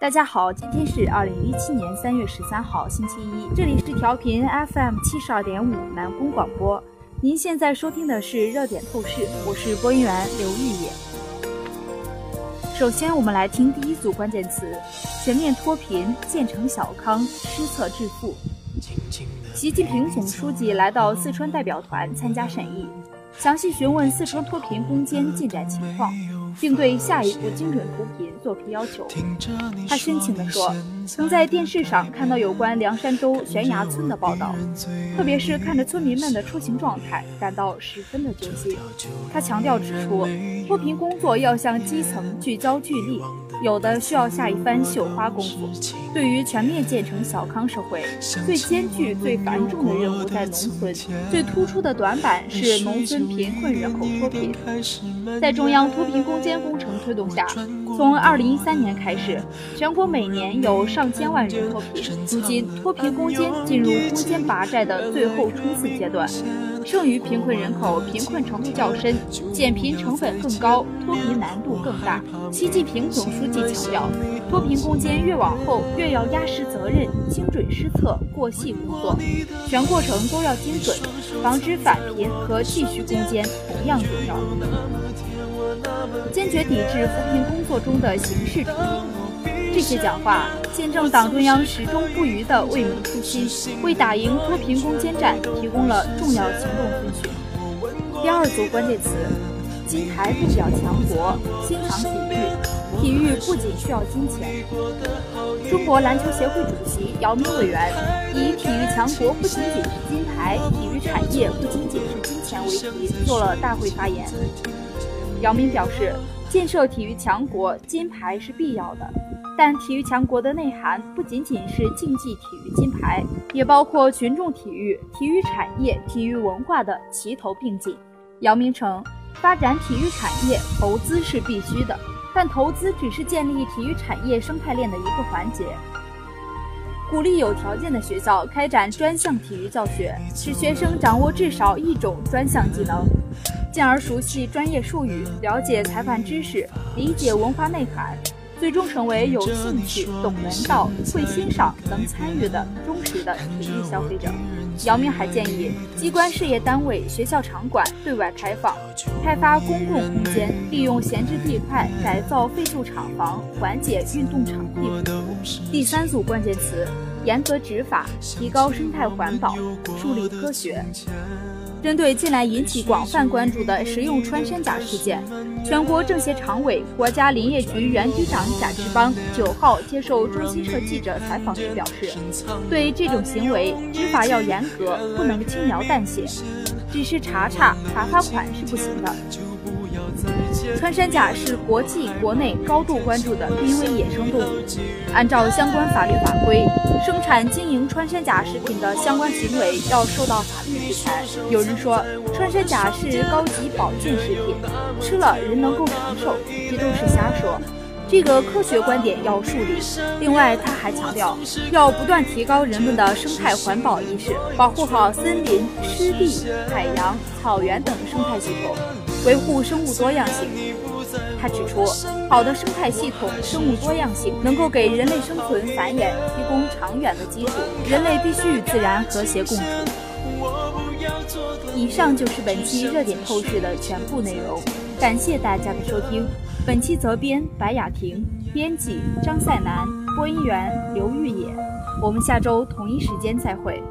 大家好，今天是二零一七年三月十三号，星期一，这里是调频 FM 七十二点五南宫广播。您现在收听的是热点透视，我是播音员刘玉野。首先，我们来听第一组关键词：全面脱贫、建成小康、施策致富。习近平总书记来到四川代表团参加审议，详细询问四川脱贫攻坚进展情况。并对下一步精准扶贫作出要求。他深情地说：“曾在电视上看到有关凉山州悬崖村的报道，特别是看着村民们的出行状态，感到十分的揪心。”他强调指出，脱贫工作要向基层聚焦聚力，有的需要下一番绣花功夫。对于全面建成小康社会，最艰巨、最繁重的任务在农村，最突出的短板是农村贫困人口脱贫。在中央脱贫攻坚工程推动下，从二零一三年开始，全国每年有上千万人脱贫。如今，脱贫攻坚进入攻坚拔寨的最后冲刺阶段，剩余贫困人口贫困程度较深，减贫成本更高，脱贫难度更大。习近平总书记强调，脱贫攻坚越往后越要压实责任，精准施策，过细工作，全过程都要精准，防止返贫和继续攻坚同样重要。坚决抵制扶贫工作中的形式主义。这些讲话见证党中央始终不渝的为民初心，为打赢脱贫攻坚战提供了重要行动。遵循。第二组关键词：金牌不表强国，心藏体育。体育不仅需要金钱。中国篮球协会主席姚明委员以“体育强国不仅仅是金牌，体育产业不仅仅是金钱”为题做了大会发言。姚明表示，建设体育强国，金牌是必要的，但体育强国的内涵不仅仅是竞技体育金牌，也包括群众体育、体育产业、体育文化的齐头并进。姚明称，发展体育产业投资是必须的，但投资只是建立体育产业生态链的一个环节。鼓励有条件的学校开展专项体育教学，使学生掌握至少一种专项技能。进而熟悉专业术语，了解裁判知识，理解文化内涵，最终成为有兴趣、懂门道、会欣赏、能参与的忠实的体育消费者。姚明还建议机关事业单位、学校场馆对外开放，开发公共空间，利用闲置地块改造废旧厂房，缓解运动场地不足。第三组关键词：严格执法，提高生态环保，树立科学。针对近来引起广泛关注的食用穿山甲事件，全国政协常委、国家林业局原局长贾志邦九号接受中新社记者采访时表示，对这种行为执法要严格，不能轻描淡写，只是查查、罚罚款是不行的。穿山甲是国际、国内高度关注的濒危野生动物。按照相关法律法规，生产经营穿山甲食品的相关行为要受到法律制裁。有人说穿山甲是高级保健食品，吃了人能够长寿，这都是瞎说。这个科学观点要树立。另外，他还强调要不断提高人们的生态环保意识，保护好森林、湿地、海洋、草原等生态系统。维护生物多样性。他指出，好的生态系统、生物多样性能够给人类生存繁衍提供长远的基础。人类必须与自然和谐共处。以上就是本期热点透视的全部内容，感谢大家的收听。本期责编白雅婷，编辑张赛南，播音员刘玉野。我们下周同一时间再会。